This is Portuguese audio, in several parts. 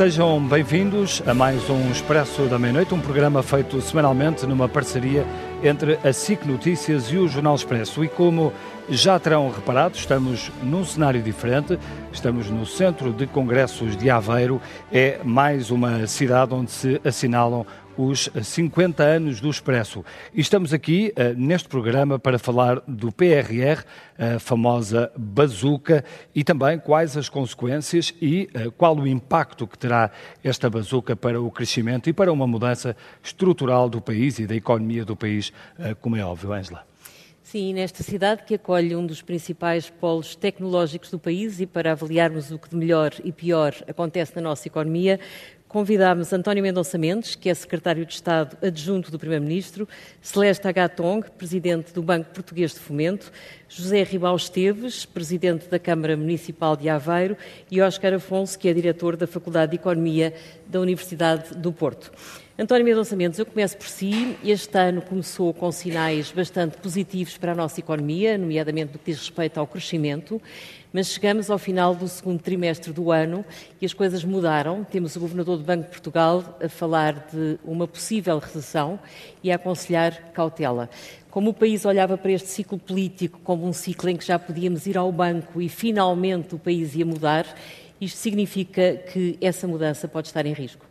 Sejam bem-vindos a mais um Expresso da Meia-Noite, um programa feito semanalmente numa parceria entre a SIC Notícias e o Jornal Expresso. E como já terão reparado, estamos num cenário diferente, estamos no Centro de Congressos de Aveiro, é mais uma cidade onde se assinalam os 50 anos do Expresso. E estamos aqui uh, neste programa para falar do PRR, a famosa bazuca, e também quais as consequências e uh, qual o impacto que terá esta bazuca para o crescimento e para uma mudança estrutural do país e da economia do país, uh, como é óbvio, Angela. Sim, nesta cidade que acolhe um dos principais polos tecnológicos do país e para avaliarmos o que de melhor e pior acontece na nossa economia, Convidámos António Mendonça Mendes, que é secretário de Estado adjunto do Primeiro-Ministro, Celeste Agatong, presidente do Banco Português de Fomento, José Ribal Esteves, presidente da Câmara Municipal de Aveiro, e Óscar Afonso, que é diretor da Faculdade de Economia da Universidade do Porto. António Mendonça Mendes, eu começo por si. Este ano começou com sinais bastante positivos para a nossa economia, nomeadamente no que diz respeito ao crescimento. Mas chegamos ao final do segundo trimestre do ano e as coisas mudaram. Temos o Governador do Banco de Portugal a falar de uma possível recessão e a aconselhar cautela. Como o país olhava para este ciclo político como um ciclo em que já podíamos ir ao banco e finalmente o país ia mudar, isto significa que essa mudança pode estar em risco.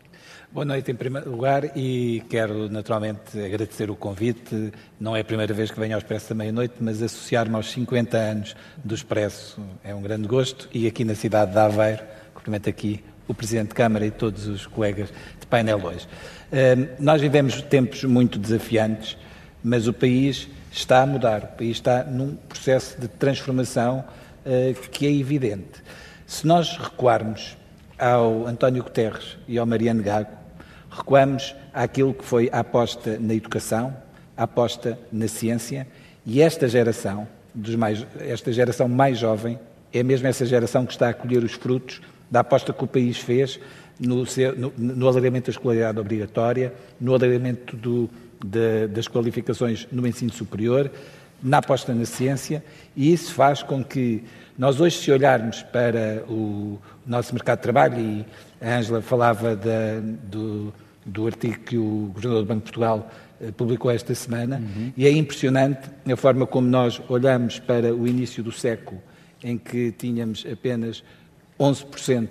Boa noite, em primeiro lugar, e quero naturalmente agradecer o convite. Não é a primeira vez que venho ao Expresso da Meia-Noite, mas associar-me aos 50 anos do Expresso é um grande gosto. E aqui na cidade de Aveiro, cumprimento aqui o Presidente de Câmara e todos os colegas de painel hoje. Uh, nós vivemos tempos muito desafiantes, mas o país está a mudar, o país está num processo de transformação uh, que é evidente. Se nós recuarmos ao António Guterres e ao Mariano Gago, recuamos àquilo que foi a aposta na educação, a aposta na ciência, e esta geração, mais, esta geração mais jovem, é mesmo essa geração que está a colher os frutos da aposta que o país fez no, no, no alargamento da escolaridade obrigatória, no alargamento do, de, das qualificações no ensino superior, na aposta na ciência, e isso faz com que nós hoje, se olharmos para o nosso mercado de trabalho, e a Ângela falava da, do, do artigo que o Governador do Banco de Portugal eh, publicou esta semana, uhum. e é impressionante a forma como nós olhamos para o início do século, em que tínhamos apenas 11%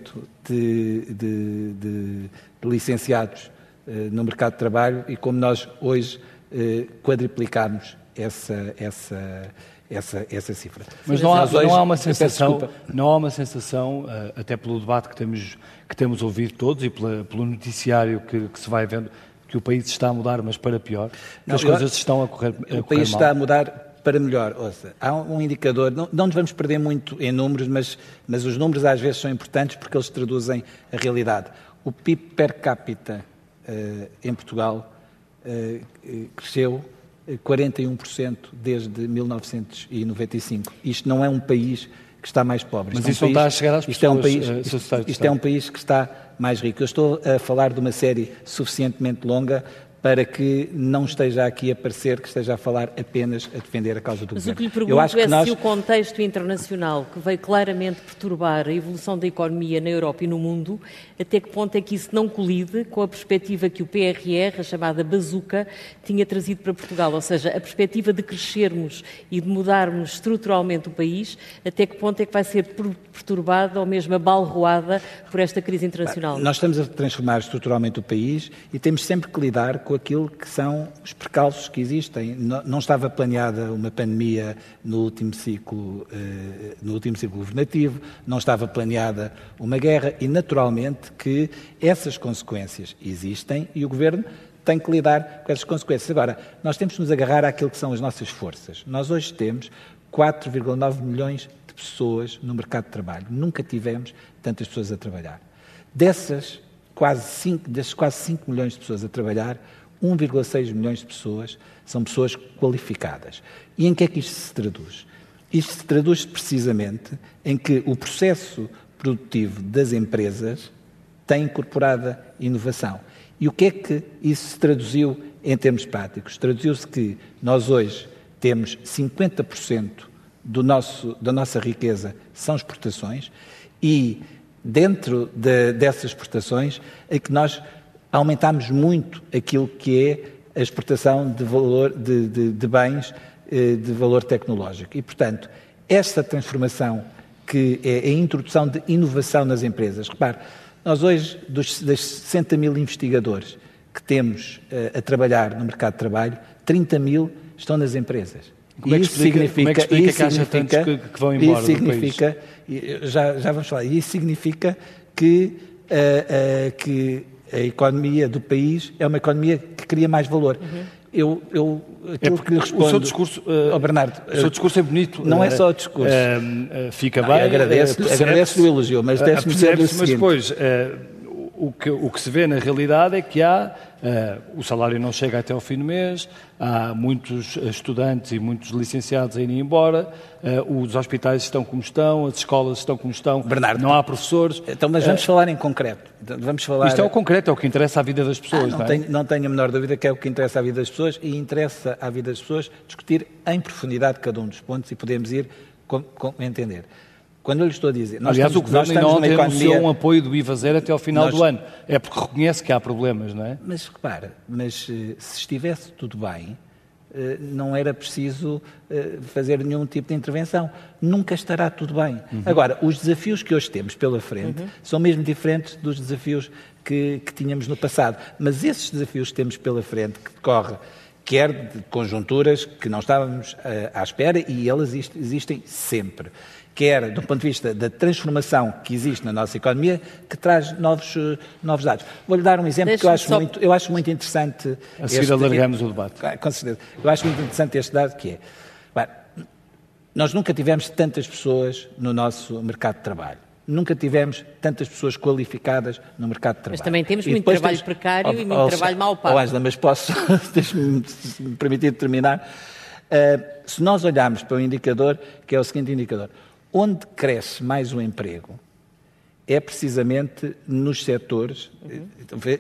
de, de, de, de licenciados eh, no mercado de trabalho e como nós hoje eh, quadriplicamos essa, essa, essa, essa cifra. Mas não há, hoje, não há uma sensação, não há uma sensação, até pelo debate que temos, que temos ouvido todos e pela, pelo noticiário que, que, se vai vendo, que o país está a mudar, mas para pior, não, as coisas estão a correr, a O correr país mal. está a mudar para melhor. Ouça, há um indicador, não, não nos vamos perder muito em números, mas, mas os números às vezes são importantes porque eles traduzem a realidade. O PIB per capita uh, em Portugal uh, cresceu 41% desde 1995. Isto não é um país que está mais pobre. Mas isto isso é um não está a chegar às isto é um país, isto, isto é um país que está mais rico. Eu estou a falar de uma série suficientemente longa para que não esteja aqui a parecer que esteja a falar apenas a defender a causa do Mas governo. Mas o que lhe pergunto Eu acho é nós... se o contexto internacional, que veio claramente perturbar a evolução da economia na Europa e no mundo, até que ponto é que isso não colide com a perspectiva que o PRR, a chamada bazuca, tinha trazido para Portugal? Ou seja, a perspectiva de crescermos e de mudarmos estruturalmente o país, até que ponto é que vai ser perturbada ou mesmo abalroada por esta crise internacional? Nós estamos a transformar estruturalmente o país e temos sempre que lidar com aquilo que são os percalços que existem. Não estava planeada uma pandemia no último ciclo, eh, no último ciclo governativo, não estava planeada uma guerra e, naturalmente, que essas consequências existem e o Governo tem que lidar com essas consequências. Agora, nós temos que nos agarrar àquilo que são as nossas forças. Nós hoje temos 4,9 milhões de pessoas no mercado de trabalho. Nunca tivemos tantas pessoas a trabalhar. Dessas quase 5, desses quase 5 milhões de pessoas a trabalhar, 1,6 milhões de pessoas são pessoas qualificadas. E em que é que isto se traduz? Isto se traduz precisamente em que o processo produtivo das empresas tem incorporada inovação. E o que é que isso se traduziu em termos práticos? Traduziu-se que nós hoje temos 50% do nosso, da nossa riqueza são exportações e dentro de, dessas exportações é que nós aumentamos muito aquilo que é a exportação de, valor, de, de, de bens eh, de valor tecnológico. E, portanto, esta transformação que é a introdução de inovação nas empresas. Repare, nós hoje, dos, das 60 mil investigadores que temos uh, a trabalhar no mercado de trabalho, 30 mil estão nas empresas. Como é que explica, significa, como é que, explica que haja tantos que, que vão embora isso significa, Já, já vamos falar, isso significa que, uh, uh, que a economia do país é uma economia que cria mais valor. Uhum. Eu, eu, aquilo é que lhe respondo... O seu discurso, uh, oh Bernardo, o seu discurso é bonito. Não é só o discurso. Uh, fica bem. Agradeço-lhe agradeço o elogio, mas deixe-me dizer o seguinte. Mas depois o que, o que se vê na realidade é que há, uh, o salário não chega até ao fim do mês, há muitos estudantes e muitos licenciados a irem embora, uh, os hospitais estão como estão, as escolas estão como estão, Bernardo, não há professores. Então, mas vamos uh, falar em concreto. Vamos falar... Isto é o concreto, é o que interessa à vida das pessoas, ah, não, não, é? tenho, não tenho a menor dúvida que é o que interessa à vida das pessoas e interessa à vida das pessoas discutir em profundidade cada um dos pontos e podemos ir com, com entender. Quando eu lhe estou a dizer... Nós Aliás, estamos, o Governo ainda ontem economia... anunciou um apoio do IVA zero até ao final nós... do ano. É porque reconhece que há problemas, não é? Mas repara, mas eh, se estivesse tudo bem, eh, não era preciso eh, fazer nenhum tipo de intervenção. Nunca estará tudo bem. Uhum. Agora, os desafios que hoje temos pela frente uhum. são mesmo diferentes dos desafios que, que, tínhamos no passado. Mas esses desafios que temos pela frente, que decorre quer de conjunturas que não estávamos à espera, e elas existem sempre quer do ponto de vista da transformação que existe na nossa economia, que traz novos, eh, novos dados. Vou-lhe dar um exemplo que eu acho, só... muito, eu acho muito interessante. A seguir este, alargamos o debate. Ah, com certeza. Eu acho muito interessante este dado que é, bem, nós nunca tivemos tantas pessoas no nosso mercado de trabalho. Nunca tivemos tantas pessoas qualificadas no mercado de trabalho. Mas também temos e muito trabalho temos, precário oh, e muito oh, trabalho mal pago. Oh, Angela, mas posso, deixe-me me permitir terminar. Uh, se nós olharmos para o indicador, que é o seguinte indicador, Onde cresce mais o emprego é precisamente nos setores, uhum.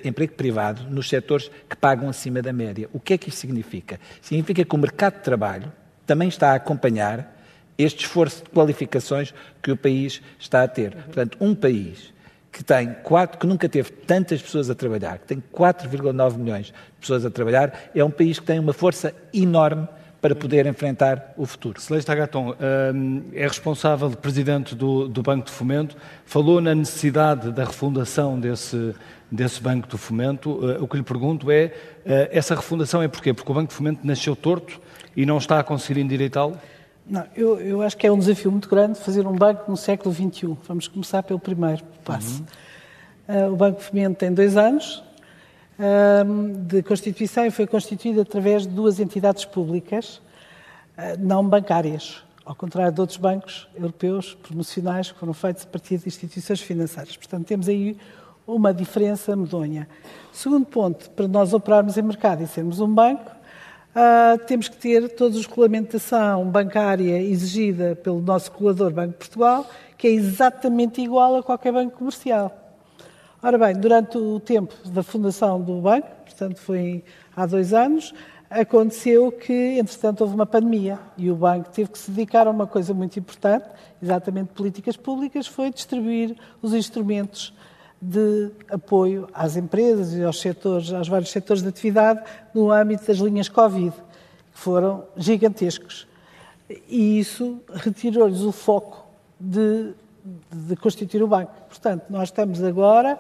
emprego privado, nos setores que pagam acima da média. O que é que isso significa? Significa que o mercado de trabalho também está a acompanhar este esforço de qualificações que o país está a ter. Uhum. Portanto, um país que tem quatro, que nunca teve tantas pessoas a trabalhar, que tem 4,9 milhões de pessoas a trabalhar, é um país que tem uma força enorme para poder enfrentar o futuro. Celeste Agaton hum, é responsável, presidente do, do, Banco de Fomento, falou na necessidade da refundação desse, desse Banco de Fomento. Uh, o que lhe pergunto é, uh, essa refundação é porquê? Porque o Banco de Fomento nasceu torto e não está a conseguir endireitá-lo? Não, eu, eu, acho que é um desafio muito grande fazer um banco no século XXI. Vamos começar pelo primeiro passo. Uhum. Uh, o Banco de Fomento tem dois anos, de Constituição e foi constituída através de duas entidades públicas ah, não bancárias, ao contrário de outros bancos europeus promocionais que foram feitos a partir de instituições financeiras. Portanto, temos aí uma diferença medonha. Segundo ponto, para nós operarmos em mercado e sermos um banco, uh, temos que ter toda a regulamentação bancária exigida pelo nosso regulador Banco de Portugal, que é exatamente igual a qualquer banco comercial. Ora bem, durante o tempo da fundação do banco, portanto foi há dois anos, aconteceu que, entretanto, houve uma pandemia e o banco teve que se dedicar a uma coisa muito importante, exatamente políticas públicas, foi distribuir os instrumentos de apoio às empresas e aos setores, aos vários setores de atividade no âmbito das linhas Covid, que foram gigantescos. E isso retirou-lhes o foco de de constituir o banco. Portanto, nós estamos agora,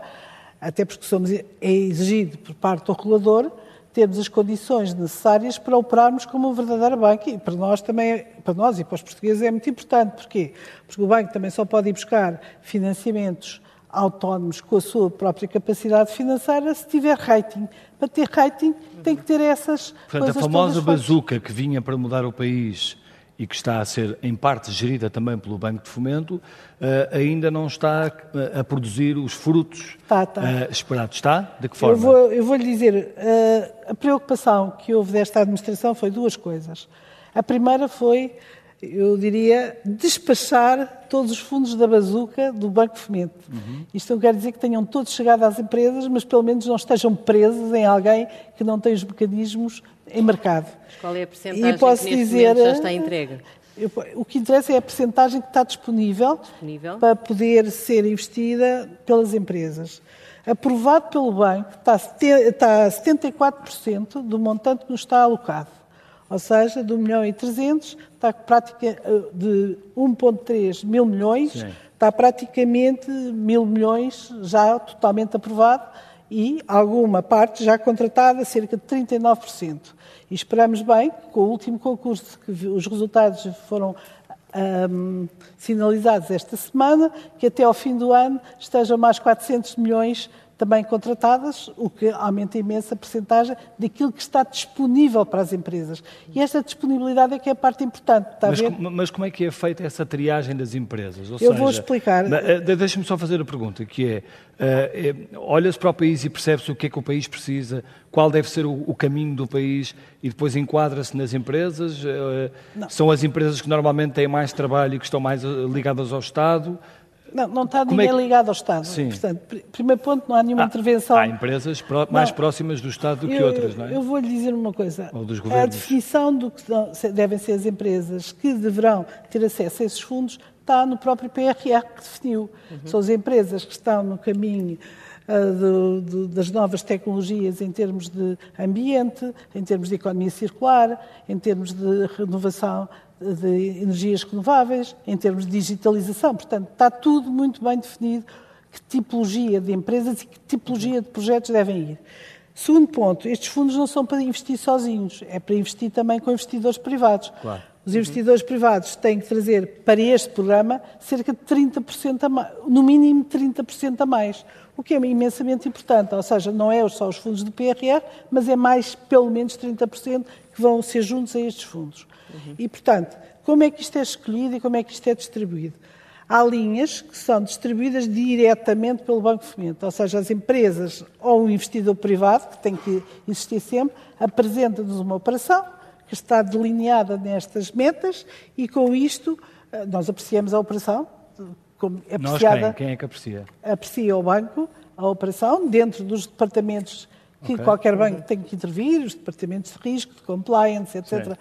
até porque somos, é exigido por parte do regulador, temos as condições necessárias para operarmos como um verdadeiro banco e para nós também, para nós e para os portugueses é muito importante. Porquê? Porque o banco também só pode ir buscar financiamentos autónomos com a sua própria capacidade financeira se tiver rating. Para ter rating tem que ter essas Portanto, coisas a famosa bazuca que vinha para mudar o país e que está a ser, em parte, gerida também pelo Banco de Fomento, eh, ainda não está eh, a produzir os frutos Está, está. eh, esperados. Está? De que forma? Eu vou, eu vou lhe dizer, eh, a preocupação que houve desta administração foi duas coisas. A primeira foi, eu diria, despachar todos os fundos da bazuca do Banco de Fomento. Isto não quer dizer que tenham todos chegado às empresas, mas pelo menos não estejam presos em alguém que não tem os mecanismos em mercado. Mas qual é a percentagem E posso que neste dizer, já está entregue? eu- o que interessa é a percentagem que está disponível, Disponível. para poder ser investida pelas empresas. Aprovado pelo banco, está a sete- está a 74% do montante que nos está alocado. Ou seja, de 1 milhão e 300, está prática eh, de 1,3 mil milhões, Sim. está praticamente mil milhões já totalmente aprovado e alguma parte já contratada, cerca de 39%. E esperamos bem, que com o último concurso, que os resultados foram ahm, sinalizados esta semana, que até ao fim do ano estejam mais 400 milhões também contratadas, o que aumenta imensa a percentagem daquilo que está disponível para as empresas. E esta disponibilidade é que é a parte importante, está a Mas, ver? com- mas como é que é feita essa triagem das empresas? Ou Eu vou seja, explicar. ma- eh, Deixa-me só fazer a pergunta, que é, eh, eh, olha-se para o país e percebe-se o que é que o país precisa, qual deve ser o, caminho do país e depois enquadra-se nas empresas? são as empresas que normalmente têm mais trabalho e que estão mais ligadas ao Estado? Não, não está Como é ninguém que- ligado ao Estado. Sim. Portanto, pr- primeiro ponto, não há nenhuma Há- intervenção. Há empresas pró- mais Não. próximas do Estado do que Eu- outras, não é? Eu vou lhe dizer uma coisa. Ou dos a governos. definição do que devem ser as empresas que deverão ter acesso a esses fundos está no próprio PRR que definiu. Uhum. São as empresas que estão no caminho ah, do- do- das novas tecnologias em termos de ambiente, em termos de economia circular, em termos de renovação de energias renováveis, em termos de digitalização. Portanto, está tudo muito bem definido que tipologia de empresas e que tipologia de projetos devem ir. Segundo ponto, estes fundos não são para investir sozinhos, é para investir também com investidores privados. Claro. Os investidores privados têm que trazer para este programa cerca de 30% a mais, no mínimo 30% a mais, o que é imensamente importante. Ou seja, não é só os fundos do PRR, mas é mais pelo menos 30% que vão ser juntos a estes fundos. E, portanto, como é que isto é escolhido e como é que isto é distribuído? Há linhas que são distribuídas diretamente pelo Banco Fomento, ou seja, as empresas ou o investidor privado, que tem que existir sempre, apresenta-nos uma operação que está delineada nestas metas e com isto eh, nós apreciamos a operação, como é Nós apreciada, quem? Quem é que aprecia? aprecia o banco a operação dentro dos departamentos que Ok. qualquer banco tem que intervir, os departamentos de risco, de compliance, etc. Sim.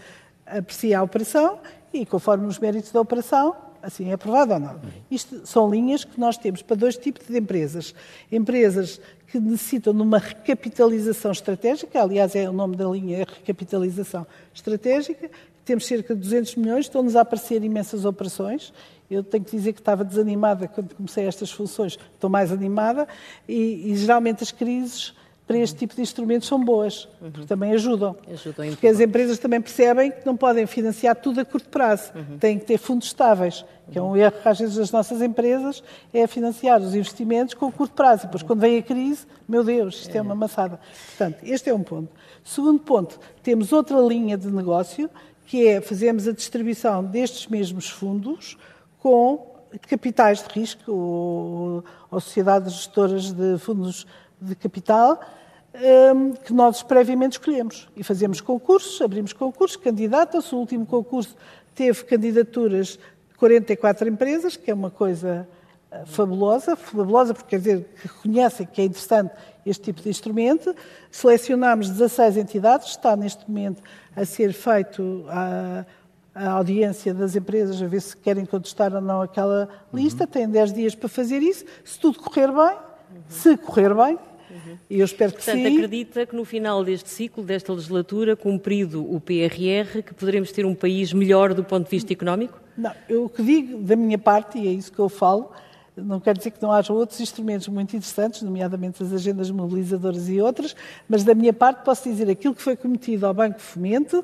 Aprecia a operação e, conforme os méritos da operação, assim é aprovado ou não. Isto são linhas que nós temos para dois tipos de empresas. Empresas que necessitam de uma recapitalização estratégica, aliás, é o nome da linha, é recapitalização estratégica. Temos cerca de 200 milhões, estão-nos a aparecer imensas operações. Eu tenho que dizer que estava desanimada quando comecei estas funções, estou mais animada, e, e geralmente as crises para este tipo de instrumentos são boas, porque também ajudam. Ajudam porque as empresas também percebem que não podem financiar tudo a curto prazo, têm que ter fundos estáveis, que é um erro que às vezes das nossas empresas, é financiar os investimentos com curto prazo. E depois, quando vem a crise, meu Deus, isto é uma maçada. Portanto, este é um ponto. Segundo ponto, temos outra linha de negócio, que é fazermos a distribuição destes mesmos fundos com capitais de risco ou, ou sociedades gestoras de fundos de capital hum, que nós previamente escolhemos. E fazemos concursos, abrimos concursos, candidatam-se. O último concurso teve candidaturas de 44 empresas, que é uma coisa eh, fabulosa, fabulosa porque quer dizer que reconhecem que é interessante este tipo de instrumento. Selecionámos 16 entidades, está neste momento a ser feito a, a audiência das empresas, a ver se querem contestar ou não aquela lista. Têm 10 dias para fazer isso. Se tudo correr bem, se correr bem, e eu espero que Portanto, sim. acredita que no final deste ciclo, desta legislatura, cumprido o PRR, que poderemos ter um país melhor do ponto de vista económico? Não, eu o que digo da minha parte, e é isso que eu falo, não quero dizer que não haja outros instrumentos muito interessantes, nomeadamente as agendas mobilizadoras e outras, mas da minha parte posso dizer aquilo que foi cometido ao Banco de Fomento,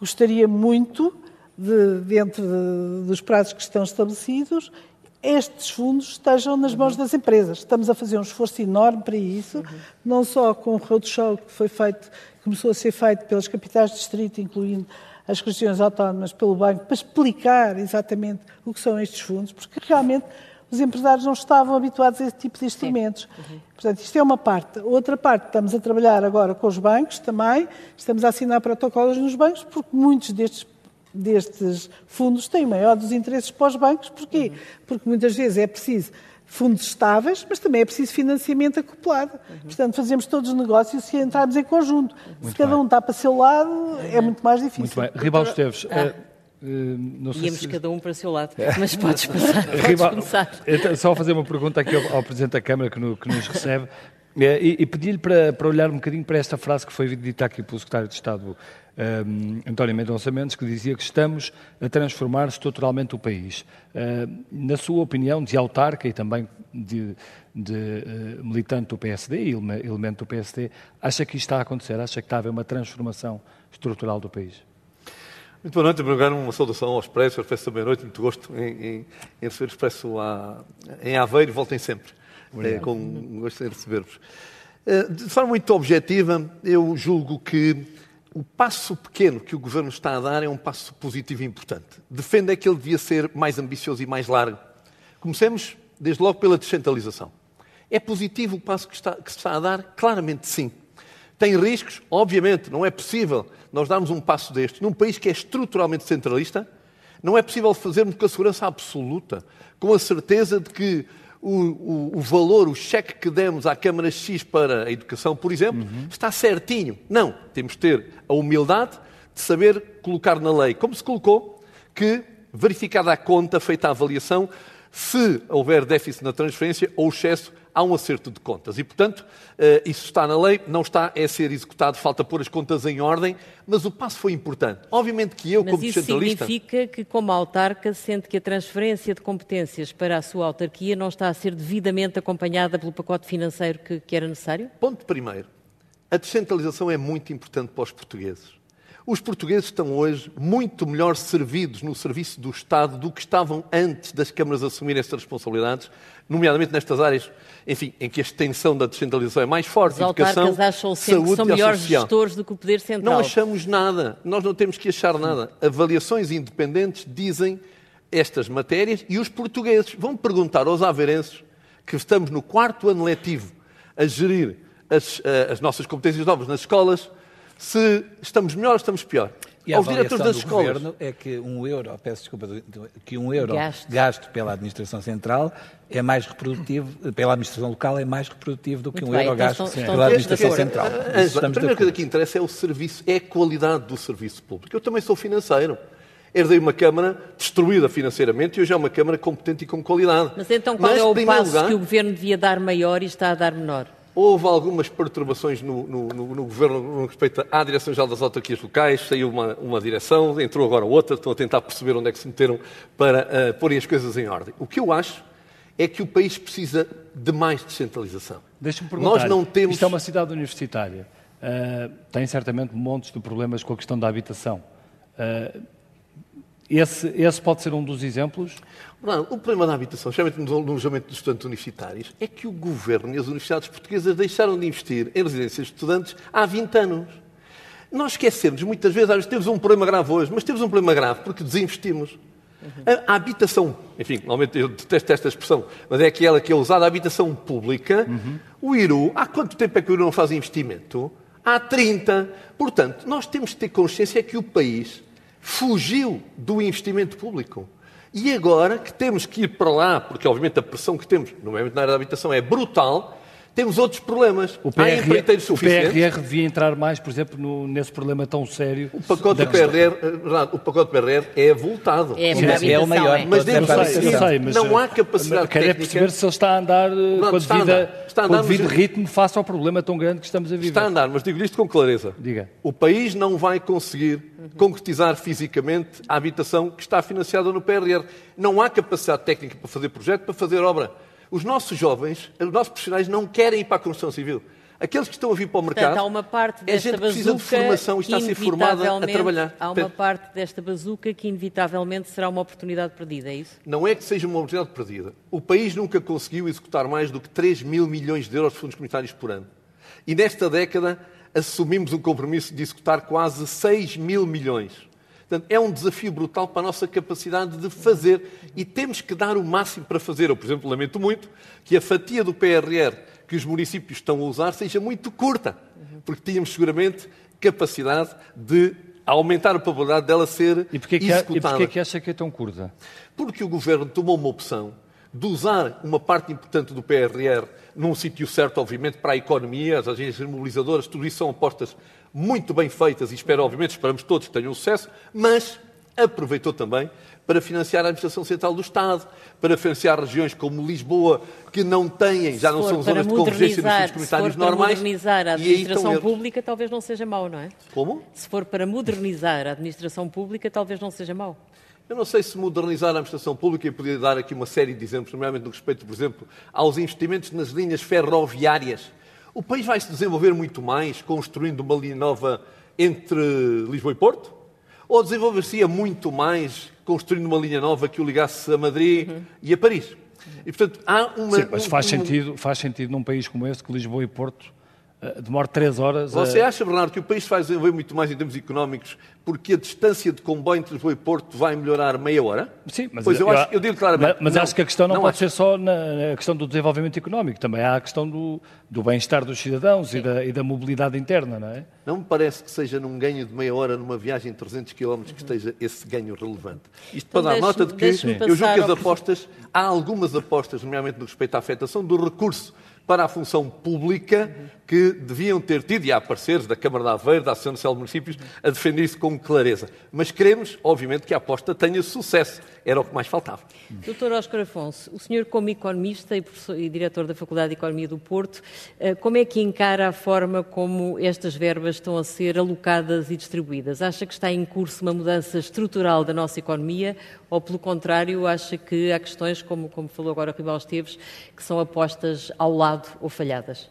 gostaria muito, de, dentro de- dos prazos que estão estabelecidos, estes fundos estejam nas mãos das empresas. Estamos a fazer um esforço enorme para isso, não só com o roadshow que foi feito, começou a ser feito pelas capitais de distrito, incluindo as regiões autónomas, pelo banco, para explicar exatamente o que são estes fundos, porque realmente os empresários não estavam habituados a esse tipo de instrumentos. Uhum. Portanto, isto é uma parte. Outra parte, estamos a trabalhar agora com os bancos também, estamos a assinar protocolos nos bancos, porque muitos destes destes fundos têm maior dos interesses para os bancos. Porquê? Porque muitas vezes é preciso fundos estáveis, mas também é preciso financiamento acoplado. Uhum. Portanto, fazemos todos os negócios se entrarmos em conjunto. Muito se cada bem. um está para o seu lado, é muito mais difícil. Muito bem. Ribal Esteves, ah. Uh, Íamos se... cada um para o seu lado, mas podes passar, podes Rival, começar. Então, só fazer uma pergunta aqui ao, ao Presidente da Câmara que, no, que nos recebe. É, e, e pedi-lhe para, para, olhar um bocadinho para esta frase que foi dita aqui pelo Secretário de Estado um, António Mendonça Mendes, que dizia que estamos a transformar estruturalmente o país. Uh, na sua opinião, de autarca e também de, de uh, militante do PSD e elemento do PSD, acha que isto está a acontecer? Acha que está a haver uma transformação estrutural do país? Muito boa noite. Em primeiro lugar, uma saudação ao Expresso, ao Expresso da Meia-Noite. Muito gosto em, em, em receber o Expresso a, em Aveiro. Voltem sempre. É, com gosto em receber-vos. Eh, de forma muito objetiva, eu julgo que o passo pequeno que o Governo está a dar é um passo positivo e importante. Defende é que ele devia ser mais ambicioso e mais largo. Comecemos, desde logo, pela descentralização. É positivo o passo que, está, que se está a dar? Claramente sim. Tem riscos? Obviamente, não é possível nós darmos um passo deste num país que é estruturalmente centralista. Não é possível fazermos com a segurança absoluta, com a certeza de que o, o, o, valor, o cheque que demos à Câmara X para a educação, por exemplo, uhum. está certinho. Não. Temos de ter a humildade de saber colocar na lei, como se colocou, que, verificada a conta, feita a avaliação, se houver déficit na transferência ou excesso, há um acerto de contas. E, portanto, eh, isso está na lei, não está a ser executado, falta pôr as contas em ordem, mas o passo foi importante. Obviamente que eu, mas como descentralista... Mas isso significa que, como autarca, sente que a transferência de competências para a sua autarquia não está a ser devidamente acompanhada pelo pacote financeiro que, que era necessário? Ponto primeiro. A descentralização é muito importante para os portugueses. Os portugueses estão hoje muito melhor servidos no serviço do Estado do que estavam antes das câmaras assumirem estas responsabilidades, nomeadamente nestas áreas, enfim, em que a extensão da descentralização é mais forte, Os educação, acham sempre saúde que são melhores gestores do que o Poder Central. Não achamos nada, nós não temos que achar nada. Avaliações independentes dizem estas matérias e os portugueses vão perguntar aos averenses que estamos no quarto ano letivo a gerir as, eh, as nossas competências novas nas escolas, se estamos melhor ou estamos pior. E a aos diretores das do escolas. governo é que um euro, peço desculpa, que um euro gasto. gasto pela administração central é mais reprodutivo, pela administração local é mais reprodutivo do que Muito um bem, euro então gasto estão, pela administração central. A, a primeira coisa que interessa é o serviço, é a qualidade do serviço público. Eu também sou financeiro. Herdei uma Câmara destruída financeiramente e hoje é uma Câmara competente e com qualidade. Mas então qual Mas, é o passo lugar, que o Governo devia dar maior e está a dar menor? Houve algumas perturbações no, no, no, no Governo no respeito à Direção-Geral das Autarquias Locais, saiu uma, uma, direção, entrou agora outra, estão a tentar perceber onde é que se meteram para uh, porem as coisas em ordem. O que eu acho é que o país precisa de mais descentralização. Deixa-me perguntar, Nós não temos... isto é uma cidade universitária, uh, tem certamente montes de problemas com a questão da habitação. Uh, esse, esse, pode ser um dos exemplos? Não, o problema da habitação, especialmente no alojamento dos estudantes universitários, é que o governo e as universidades portuguesas deixaram de investir em residências de estudantes há 20 anos. Nós esquecemos, muitas vezes, às vezes temos um problema grave hoje, mas temos um problema grave porque desinvestimos. A, a, habitação, enfim, normalmente eu detesto esta expressão, mas é aquela que é usada, a habitação pública. Uhum. O IRU, há quanto tempo é que o IRU não faz investimento? Há 30. Portanto, nós temos de ter consciência que o país fugiu do investimento público. E agora que temos que ir para lá, porque obviamente a pressão que temos, nomeadamente na área da habitação, é brutal, temos outros problemas. O PRR, o PRR devia entrar mais, por exemplo, no, nesse problema tão sério. O pacote, do PRR, eh, o pacote do PRR é voltado. É, é, é o maior. É. Mas, devo sei, sei, mas não há capacidade quero técnica. perceber se ele está a andar eh, não, com, a devida, está a andar, com o devido mas... ritmo face ao problema tão grande que estamos a viver. Está a andar, mas digo isto com clareza. Diga. O país não vai conseguir concretizar fisicamente a habitação que está financiada no PRR. Não há capacidade técnica para fazer projeto, para fazer obra. Os nossos jovens, os nossos profissionais não querem ir para a construção civil. Aqueles que estão a vir para o mercado. Portanto, há uma parte é desta gente que precisa de formação e está a ser formada a trabalhar. Há uma parte desta bazuca que inevitavelmente será uma oportunidade perdida, é isso? Não é que seja uma oportunidade perdida. O país nunca conseguiu executar mais do que 3 mil milhões de euros de fundos comunitários por ano. E nesta década assumimos um compromisso de executar quase 6 mil milhões. Portanto, é um desafio brutal para a nossa capacidade de fazer e temos que dar o máximo para fazer. Eu, por exemplo, lamento muito que a fatia do PRR que os municípios estão a usar seja muito curta, porque tínhamos seguramente capacidade de aumentar a probabilidade dela ser E porquê, que, há- e executada. porquê que acha que é tão curta? Porque o governo tomou uma opção de usar uma parte importante do PRR num sítio certo, obviamente, para a economia, as agências mobilizadoras, tudo isso são apostas muito bem feitas e espero, obviamente, esperamos todos que tenham sucesso, mas aproveitou também para financiar a administração central do Estado, para financiar regiões como Lisboa, que não têm, já Se não for são zonas de convergência dos modernizar, fundos se for comunitários para normais. modernizar a e aí estão administração erros. pública, talvez não seja mau, não é? Como? Se for para modernizar a administração pública, talvez não seja mau. Eu não sei se modernizar a administração pública e podia dar aqui uma série de exemplos, nomeadamente no respeito, por exemplo, aos investimentos nas linhas ferroviárias. O país vai se desenvolver muito mais construindo uma linha nova entre Lisboa e Porto? Ou desenvolver-se-ia muito mais construindo uma linha nova que o ligasse a Madrid e a Paris? E, portanto, há uma... Sim, mas faz um- sentido, faz sentido num país como este, que Lisboa e Porto demora três horas a... Você acha, Bernardo, que o país vai desenvolver muito mais em termos económicos porque a distância de comboio entre Lisboa e Porto vai melhorar meia hora? Sim, mas pois eu, acho, eu digo claramente. Mas, mas não, acho que a questão não, pode acho. ser só na, na questão do desenvolvimento económico, também há a questão do, do bem-estar dos cidadãos e da, e da mobilidade interna, não é? Não me parece que seja num ganho de meia hora numa viagem de 300 km que esteja esse ganho relevante. Isto Então para dar nota de que eu julgo que as apostas, há algumas apostas, nomeadamente no respeito à afetação do recurso para a função pública que deviam ter tido, e há parceiros da Câmara de Aveiro, da Associação Nacional de Municípios, a defender isso com clareza. Mas queremos, obviamente, que a aposta tenha sucesso. Era o que mais faltava. Doutor Óscar Afonso, o senhor como economista e, e diretor da Faculdade de Economia do Porto, eh, como é que encara a forma como estas verbas estão a ser alocadas e distribuídas? Acha que está em curso uma mudança estrutural da nossa economia ou, pelo contrário, acha que há questões, como, como falou agora o Ribal Esteves, que são apostas ao lado ou falhadas?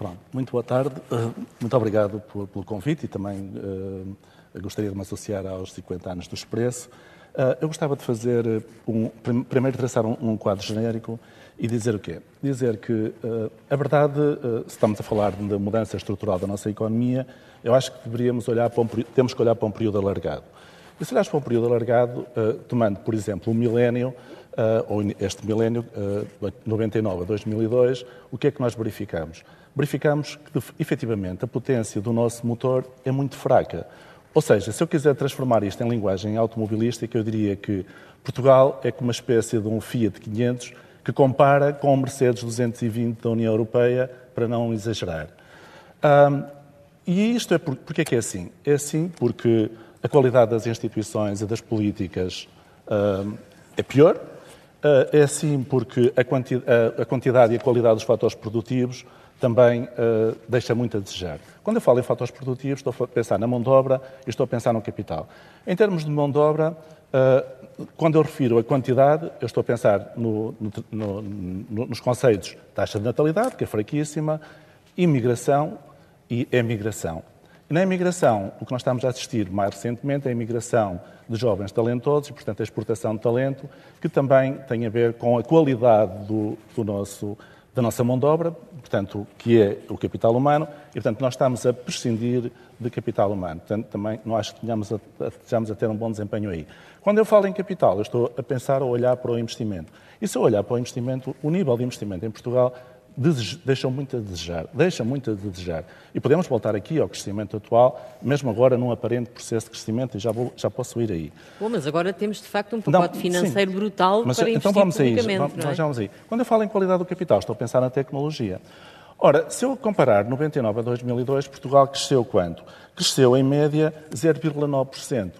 Pronto, muito boa tarde. Uh, Muito obrigado pelo convite e também uh, gostaria de me associar aos 50 anos do Expresso. Uh, Eu gostava de fazer um, prim- primeiro traçar um, um quadro genérico e dizer o quê? Dizer que a verdade, se estamos a falar da mudança estrutural da nossa economia, eu acho que deveríamos olhar para um, temos que olhar para um período alargado. E se olhares para um período alargado, tomando, por exemplo, o milénio, uh, ou este milénio, uh, 99 a 2002, o que é que nós verificamos? Verificamos que, efetivamente, a potência do nosso motor é muito fraca. Ou seja, se eu quiser transformar isto em linguagem automobilística, eu diria que Portugal é como uma espécie de um Fiat 500 que compara com o Mercedes 220 da União Europeia, para não exagerar. Ahm, e isto é por, porque é que é assim? É assim porque a qualidade das instituições e das políticas ahm, é pior. Ah, é assim porque a, quanti- a- a quantidade e a qualidade dos fatores produtivos também ah, deixa muito a desejar. Quando eu falo em fatores produtivos, estou a pensar na mão de obra e estou a pensar no capital. Em termos de mão de obra, ah, quando eu refiro a quantidade, eu estou a pensar no- no- no- no- nos conceitos taxa de natalidade, que é fraquíssima, imigração e emigração. Na imigração, o que nós estamos a assistir mais recentemente é a imigração de jovens talentosos e, portanto, a exportação de talento, que também tem a ver com a qualidade do, do nosso, da nossa mão de obra, portanto, que é o capital humano, e, portanto, nós estamos a prescindir de capital humano. Portanto, também não acho que tenhamos a, a, estejamos a ter um bom desempenho aí. Quando eu falo em capital, eu estou a pensar ou olhar para o investimento. E se eu olhar para o investimento, o nível de investimento em Portugal dese- deixa muito a desejar, deixa muito a desejar. E podemos voltar aqui ao crescimento atual, mesmo agora num aparente processo de crescimento, e já, vou, já posso ir aí. Bom, mas agora temos de facto um Não, pacote financeiro sim. brutal Mas, para então investir vamos a publicamente, vamos, não é? nós já vamos aí. Quando eu falo em qualidade do capital, estou a pensar na tecnologia. Ora, se eu comparar 99 a 2002, Portugal cresceu quanto? Cresceu em média 0,9%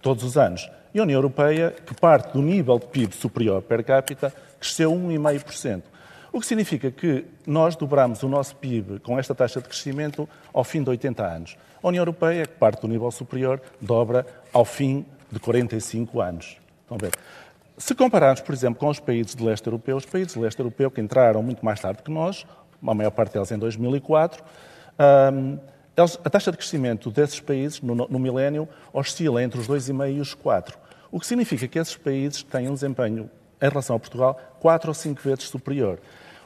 todos os anos. E a União Europeia, que parte do nível de PIB superior per capita, cresceu 1,5%. O que significa que nós dobramos o nosso PIB com esta taxa de crescimento ao fim de 80 anos. A União Europeia, que parte do nível superior, dobra ao fim de 45 anos. Estão a ver? Se compararmos, por exemplo, com os países de leste europeu, os países de leste europeu que entraram muito mais tarde que nós, a maior parte delas em 2004. Um, a taxa de crescimento desses países no, no milénio oscila entre os 2,5% e os 4%. O que significa que esses países têm um desempenho, em relação a Portugal, 4 ou 5 vezes superior.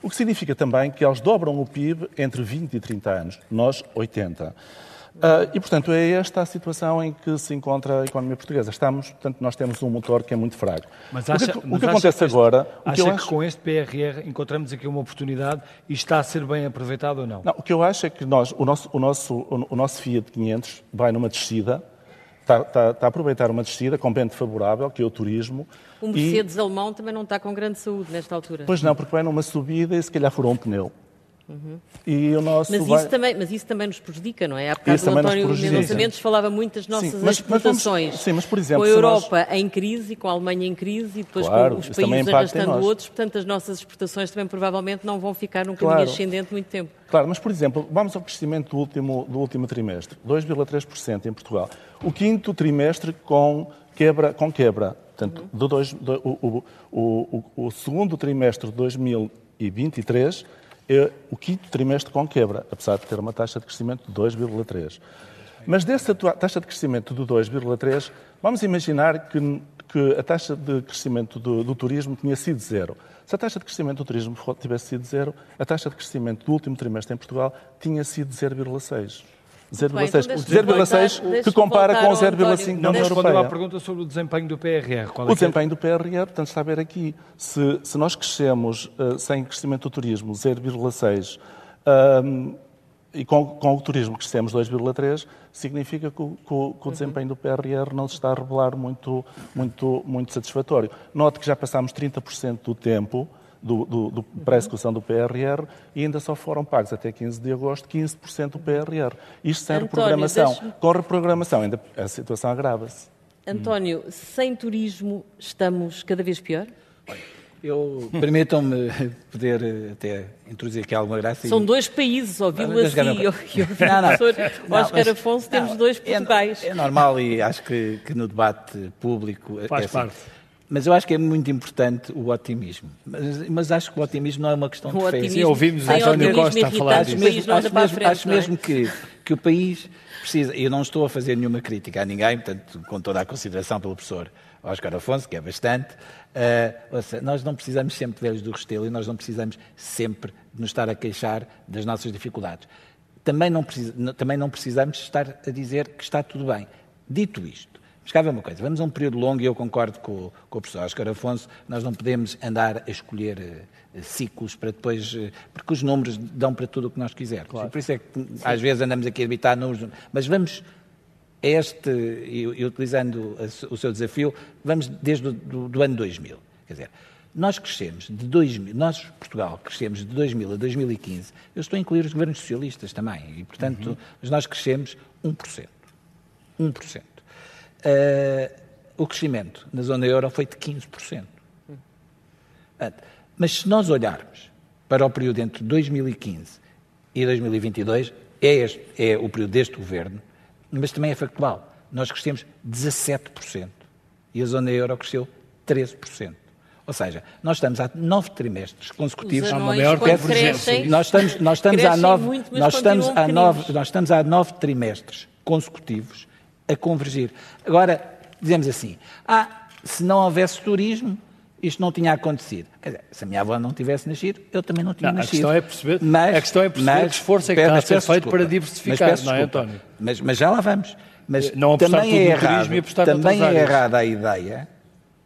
O que significa também que eles dobram o PIB entre 20 e 30 anos, nós 80. Uh, e, portanto, é esta a situação em que se encontra a economia portuguesa. Estamos, portanto, nós temos um motor que é muito fraco. Mas acha, o que, mas o que acontece que agora... Este, acha que, acho... que com este PRR encontramos aqui uma oportunidade e está a ser bem aproveitado ou não? Não, o que eu acho é que nós, o nosso, o nosso, o nosso Fiat 500 vai numa descida, está, está, está a aproveitar uma descida com vento favorável, que é o turismo. O Mercedes e... alemão também não está com grande saúde nesta altura. Pois não, porque vai numa subida e se calhar furou um pneu. Uhum. E o nosso mas, vai... isso também, mas isso também nos prejudica, não é? Há bocado o António Mendonça Mendes falava muito das nossas sim, mas, exportações. Mas sim, mas por exemplo, com a Europa nós... em crise, com a Alemanha em crise e depois claro, com os países arrastando outros, portanto as nossas exportações também provavelmente não vão ficar num caminho claro. ascendente muito tempo. Claro, mas por exemplo, vamos ao crescimento do último, do último trimestre, 2,3% em Portugal. O quinto trimestre com quebra, com quebra. Portanto, uhum. do dois, do, o, o, o, o segundo trimestre de 2023 é o quinto trimestre com quebra, apesar de ter uma taxa de crescimento de 2,3. Mas dessa taxa de crescimento de 2,3, vamos imaginar que, que, a taxa de crescimento do, do, turismo tinha sido zero. Se a taxa de crescimento do turismo tivesse sido zero, a taxa de crescimento do último trimestre em Portugal tinha sido 0,6. 0,6, então que compara com 0,5 na União Europeia. à pergunta sobre o desempenho do PRR. Qual é o é? desempenho do PRR, portanto, está a ver aqui. Se, se nós crescemos uh, sem crescimento do turismo 0,6 um, e com, com, o turismo crescemos 2,3, significa que, o, que o, que o desempenho do PRR não se está a revelar muito, muito, muito satisfatório. Note que já passámos 30% do tempo do, do, do, para a execução do PRR e ainda só foram pagos até 15 de agosto 15% do PRR. Isto sem António, reprogramação. Com reprogramação ainda a situação agrava-se. António, sem turismo estamos cada vez pior? Eu permitam-me poder eh, até introduzir aqui alguma graça. São dois países, ouviu-o assim, e o professor Oscar Afonso, temos não, dois é Portugais. É, é, normal e acho que, que no debate público... Faz é assim. Mas eu acho que é muito importante o otimismo. Mas, mas acho que o otimismo não é uma questão de fé. Sim, ouvimos António Costa a falar disso. Mesmo, acho, mesmo, frente, acho mesmo é? que, que o país precisa... Eu não estou a fazer nenhuma crítica a ninguém, portanto, com toda a consideração pelo professor Oscar Afonso, que é bastante. Uh, seja, nós não precisamos sempre de velhos do Restelo e nós não precisamos sempre de nos estar a queixar das nossas dificuldades. Também não, também não precisamos estar a dizer que está tudo bem. Dito isto, mas cá uma coisa, vamos a um período longo e eu concordo com, com o professor Oscar Afonso, nós não podemos andar a escolher uh, ciclos para depois, uh, porque os números dão para tudo o que nós quisermos. Claro. Por isso é que Sim. às vezes andamos aqui a habitar números, mas vamos este, e, utilizando a, o seu desafio, vamos desde o do, do ano 2000. Quer dizer, nós crescemos de 2000, nós, Portugal, crescemos de 2000 a 2015, eu estou a incluir os governos socialistas também, e portanto, uhum. nós crescemos 1%. 1%. Uh, o crescimento na zona euro foi de 15%. Mas se nós olharmos para o período entre 2015 e 2022, é, este, é o período deste governo, mas também é factual. Nós crescemos 17% e a zona euro cresceu 13%. Ou seja, nós estamos há nove trimestres consecutivos. Os maior crescem, nós estamos, nós estamos há nove, muito, nós estamos há nove, nós estamos há nove trimestres consecutivos a convergir. Agora, dizemos assim, ah, se não houvesse turismo, isto não tinha acontecido. Quer dizer, se a minha avó não tivesse nascido, eu também não tinha não, nascido. A questão é perceber, mas, a questão é perceber mas, que esforço é que está a ser feito para diversificar, mas não é, António? Mas, mas já lá vamos. Mas não também é errado, também é errada a ideia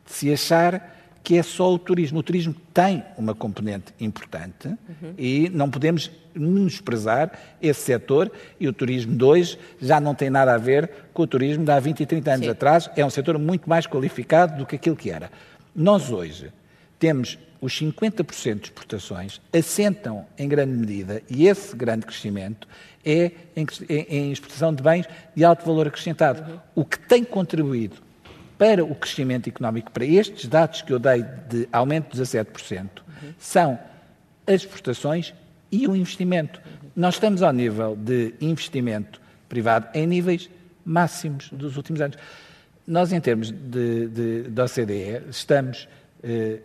de se achar que é só o turismo. O turismo tem uma componente importante uhum. e não podemos menosprezar esse setor e o turismo de hoje já não tem nada a ver com o turismo de há 20 e 30 anos Sim. atrás. É um setor muito mais qualificado do que aquilo que era. Nós hoje temos os 50% de exportações assentam em grande medida, e esse grande crescimento é em, em exportação de bens de alto valor acrescentado, uhum. o que tem contribuído para o crescimento económico, para estes dados que eu dei de aumento de 17%, uhum. são as exportações e o investimento. Uhum. Nós estamos ao nível de investimento privado em níveis máximos dos últimos anos. Nós, em termos de, de, de OCDE, estamos eh,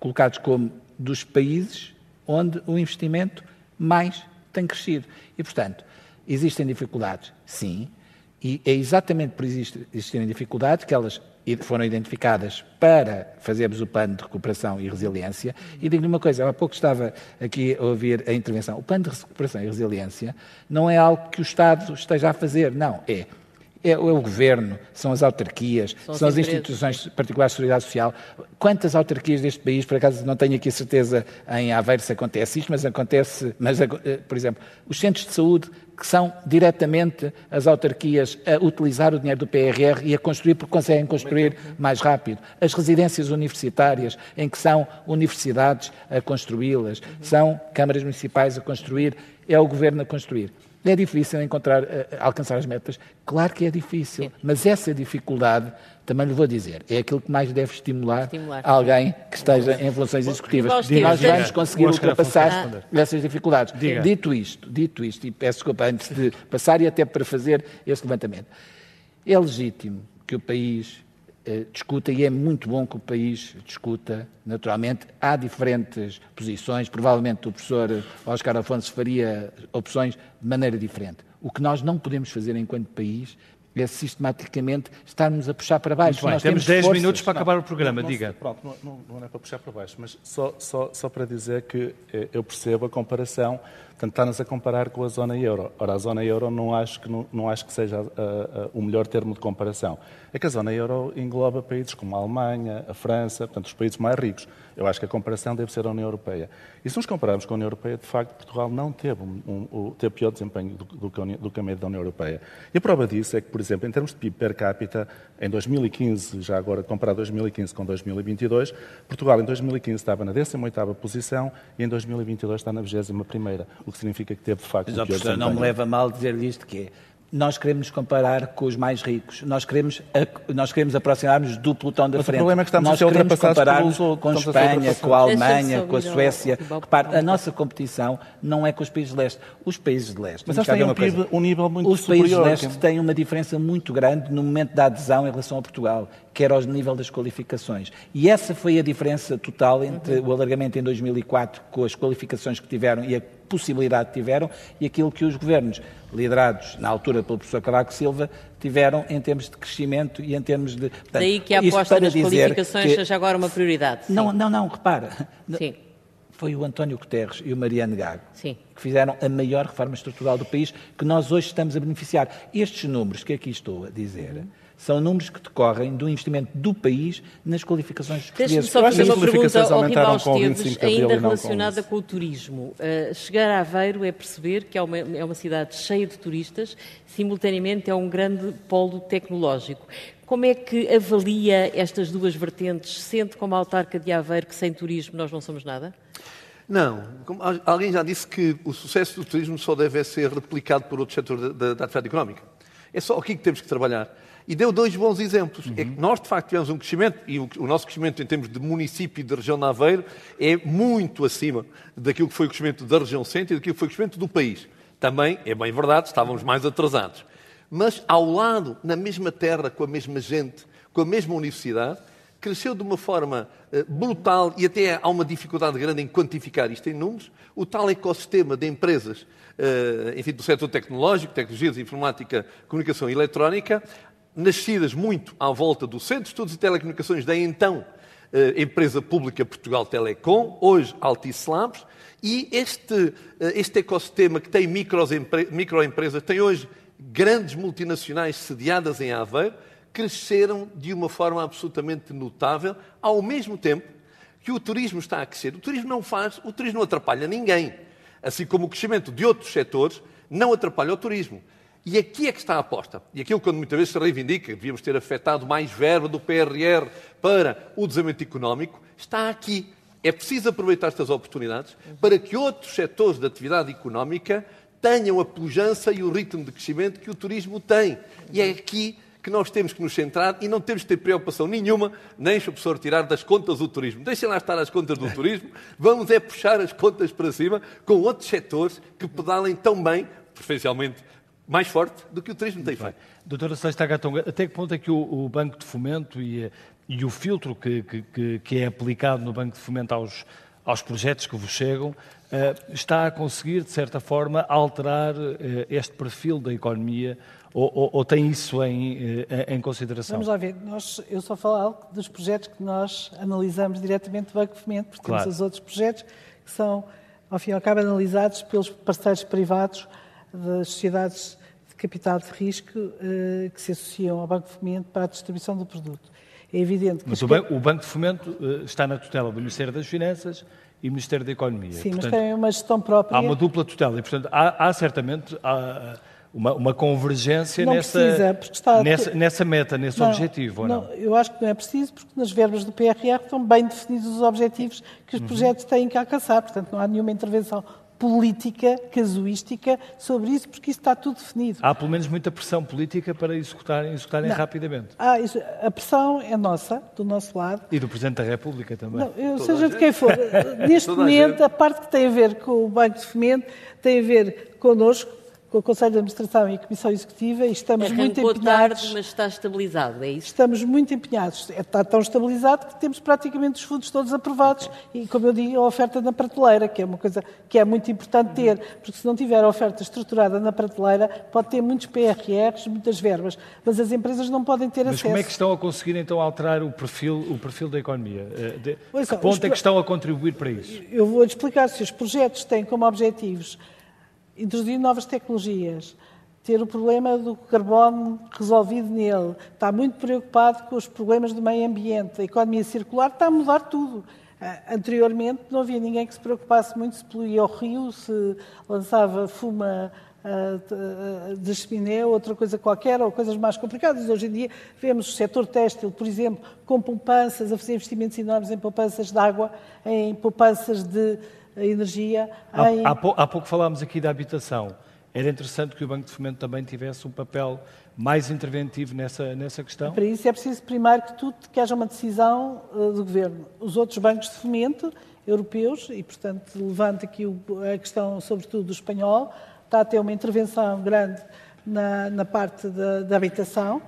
colocados como dos países onde o investimento mais tem crescido. E, portanto, existem dificuldades, sim, e é exatamente por existirem dificuldades que elas foram identificadas para fazermos o plano de recuperação e resiliência. E digo-lhe uma coisa, há pouco estava aqui a ouvir a intervenção. O plano de recuperação e resiliência não é algo que o Estado esteja a fazer, não. É é, o governo, são as autarquias, são, são as, instituições particulares de seguridade social. Quantas autarquias deste país, por acaso não tenho aqui a certeza em Aveiro se acontece isto, mas acontece, mas, eh, por exemplo, os centros de saúde que são diretamente as autarquias a utilizar o dinheiro do PRR e a construir porque conseguem construir mais rápido. As residências universitárias, em que são universidades a construí-las, são câmaras municipais a construir, é o governo a construir. É difícil encontrar, eh, alcançar as metas? Claro que é difícil, mas essa dificuldade, também lhe vou dizer, é aquilo que mais deve estimular, estimular. alguém que esteja em funções executivas. E nós vamos conseguir ultrapassar essas dificuldades. Diga. Dito isto, dito isto, e peço desculpa antes de passar e até para fazer este levantamento, é legítimo que o país eh, discuta, e é muito bom que o país discuta, naturalmente. Há diferentes posições, provavelmente o professor Oscar Afonso faria opções de maneira diferente. O que nós não podemos fazer enquanto país é sistematicamente estarmos a puxar para baixo. Bem, nós temos 10 minutos para não, acabar o programa, não, diga. Pronto, não, não, é para puxar para baixo, mas só, só, só para dizer que eh, eu percebo a comparação Portanto, está-nos a comparar com a zona euro. Ora, a zona euro não acho que, não, não acho que seja uh, uh, o melhor termo de comparação. É que a zona euro engloba países como a Alemanha, a França, portanto, os países mais ricos. Eu acho que a comparação deve ser a União Europeia. E se nos compararmos com a União Europeia, de facto, Portugal não teve, um, um, teve pior desempenho do, do, que a média da União Europeia. E a prova disso é que, por exemplo, em termos de PIB per capita, em 2015, já agora comparar 2015 com 2022, Portugal em 2015 estava na 18ª posição e em 2022 está na 21ª, o que significa que teve, de facto, um pior desempenho. Não me leva mal dizer-lhe isto, que é nós queremos nos comparar com os mais ricos. Nós queremos, nós queremos aproximar-nos do pelotão da Mas frente. o problema é que estamos nós a ser ultrapassados comparar-nos com a Espanha, com a Alemanha, com a Suécia. Repare, a nossa competição não é com os países de leste. Os países de leste... Mas eles têm um, PIB, um nível muito os superior. Os países de leste têm uma diferença muito grande no momento da adesão em relação a Portugal, que era ao nível das qualificações. E essa foi a diferença total entre uhum. o alargamento em 2004, com as qualificações que tiveram e a possibilidade tiveram e aquilo que os governos, liderados na altura pelo professor Cavaco Silva, tiveram em termos de crescimento e em termos de. Portanto, Daí que a aposta nas qualificações que... seja agora uma prioridade. Sim. Não, não, não, repara. Sim. Foi o António Guterres e o Mariano Gago Sim. que fizeram a maior reforma estrutural do país que nós hoje estamos a beneficiar. Estes números que aqui estou a dizer. Uhum são números que decorrem do investimento do país nas qualificações portuguesas. Deixe-me só fazer uma pergunta ao Ribal Esteves, ainda relacionada com, com, o turismo. Uh, chegar a Aveiro é perceber que é uma, é uma cidade cheia de turistas, simultaneamente é um grande polo tecnológico. Como é que avalia estas duas vertentes? Sente como autarca de Aveiro que sem turismo nós não somos nada? Não. alguém já disse que o sucesso do turismo só deve ser replicado por outro setor da, da, da atividade económica. É só aqui que temos que trabalhar. E deu dois bons exemplos. Uhum. É que nós, de facto, tivemos um crescimento, e o, o, nosso crescimento em termos de município e de região de Aveiro é muito acima daquilo que foi o crescimento da região centro e daquilo que foi o crescimento do país. Também, é bem verdade, estávamos mais atrasados. Mas ao lado, na mesma terra, com a mesma gente, com a mesma universidade, cresceu de uma forma uh, brutal e até há uma dificuldade grande em quantificar isto em números, o tal ecossistema de empresas, uh, enfim, do setor tecnológico, tecnologias, informática, comunicação e eletrónica, nascidas muito à volta do Centro de Estudos e Telecomunicações da então eh, empresa pública Portugal Telecom, hoje Altice Labs, e este, eh, este ecossistema que tem microempresas, tem hoje grandes multinacionais sediadas em Aveiro, cresceram de uma forma absolutamente notável, ao mesmo tempo que o turismo está a crescer. O turismo não faz, o turismo não atrapalha ninguém. Assim como o crescimento de outros setores não atrapalha o turismo. E aqui é que está a aposta. E aquilo, quando muitas vezes se reivindica, devíamos ter afetado mais verba do PRR para o desenvolvimento económico, está aqui. É preciso aproveitar estas oportunidades para que outros setores da atividade económica tenham a pujança e o ritmo de crescimento que o turismo tem. E é aqui que nós temos que nos centrar e não temos que ter preocupação nenhuma, nem se o professor tirar das contas do turismo. Deixem lá estar as contas do turismo, vamos é puxar as contas para cima com outros setores que pedalem tão bem, preferencialmente mais forte do que o turismo tem feito. Doutora Sexta Gatonga, até que ponto é que o, o Banco de Fomento e, e o filtro que, que, que, é aplicado no Banco de Fomento aos, aos projetos que vos chegam, eh, está a conseguir, de certa forma, alterar eh, este perfil da economia ou, ou, ou tem isso em, em, consideração? Vamos lá ver. Nós, eu só falo dos projetos que nós analisamos diretamente do Banco de Fomento, porque claro. temos os outros projetos que são, ao fim e ao cabo, analisados pelos parceiros privados das sociedades de capital de risco eh, que se associam ao Banco de Fomento para a distribuição do produto. É evidente que... Mas o, banco, o Banco de Fomento eh, está na tutela do Ministério das Finanças e Ministério da Economia. Sim, portanto, mas tem uma gestão própria. Há uma dupla tutela e, portanto, há, há certamente há uma, uma, convergência não nessa, precisa, está... nessa, nessa meta, nesse não, objetivo, não, não? Eu acho que não é preciso, porque nas verbas do PRR estão bem definidos os objetivos que os uhum. projetos têm que alcançar. Portanto, não há nenhuma intervenção política, casuística sobre isso, porque isso está tudo definido. Há pelo menos muita pressão política para executarem, executarem não. rapidamente. Ah, isso, a pressão é nossa, do nosso lado. E do Presidente da República também. Não, eu, seja de quem for. Neste momento, a, a parte que tem a ver com o Banco de Fomento tem a ver connosco, com o Conselho de Administração e a Comissão Executiva e estamos Arrancou muito empenhados. tarde, mas está estabilizado, é isso? Estamos muito empenhados. Está tão estabilizado que temos praticamente os fundos todos aprovados e, como eu digo, a oferta na prateleira, que é uma coisa que é muito importante ter, porque se não tiver a oferta estruturada na prateleira, pode ter muitos PRRs, muitas verbas, mas as empresas não podem ter mas acesso. Mas como é que estão a conseguir então alterar o perfil, o perfil da economia? Eh, de, que ponto é que estão a contribuir para isso? Eu vou-lhe explicar se os projetos têm como objetivos introduzir novas tecnologias, ter o problema do carbono resolvido nele, está muito preocupado com os problemas do meio ambiente, a economia circular está a mudar tudo. Anteriormente não havia ninguém que se preocupasse muito se poluía o rio, se lançava fuma de chaminé ou outra coisa qualquer, ou coisas mais complicadas. Hoje em dia vemos o setor têxtil, por exemplo, com poupanças, a fazer investimentos enormes em poupanças de água, em poupanças de a energia há, em... há, pouco, há pouco falámos aqui da habitação. Era interessante que o Banco de Fomento também tivesse um papel mais interventivo nessa, nessa questão? Para isso é preciso, primeiro que tudo, que haja uma decisão uh, do Governo. Os outros bancos de fomento europeus, e portanto levanta aqui o, a questão sobretudo do espanhol, está a ter uma intervenção grande na, na parte da, da habitação,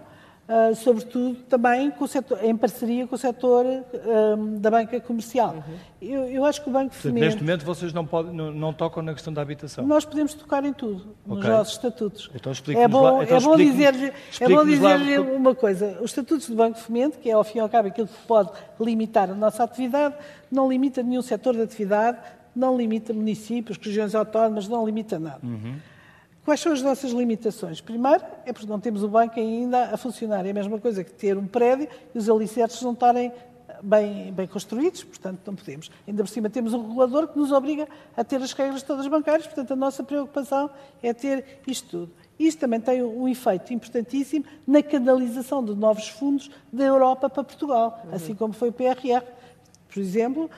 Uh, sobretudo também setor, em parceria com o setor uh, da banca comercial. Uhum. Eu, eu, acho que o Banco Fomento... Neste momento vocês não, podem, não, não, tocam na questão da habitação? Nós podemos tocar em tudo, nos okay. nossos estatutos. Então é bom, lá, então é bom dizer-lhe é bom dizer uma coisa. Os estatutos do Banco Fomento, que é ao fim e ao cabo aquilo que pode limitar a nossa atividade, não limita nenhum setor de atividade, não limita municípios, regiões autónomas, não limita nada. Uhum. Quais são as nossas limitações? Primeiro, é porque não temos o banco ainda a funcionar. É a mesma coisa que ter um prédio e os alicerces não estarem bem, bem construídos, portanto não podemos. Ainda por cima temos um regulador que nos obriga a ter as regras todas bancárias, portanto a nossa preocupação é ter isto tudo. Isto também tem um efeito importantíssimo na canalização de novos fundos da Europa para Portugal, uhum. assim como foi o PRR. Por exemplo,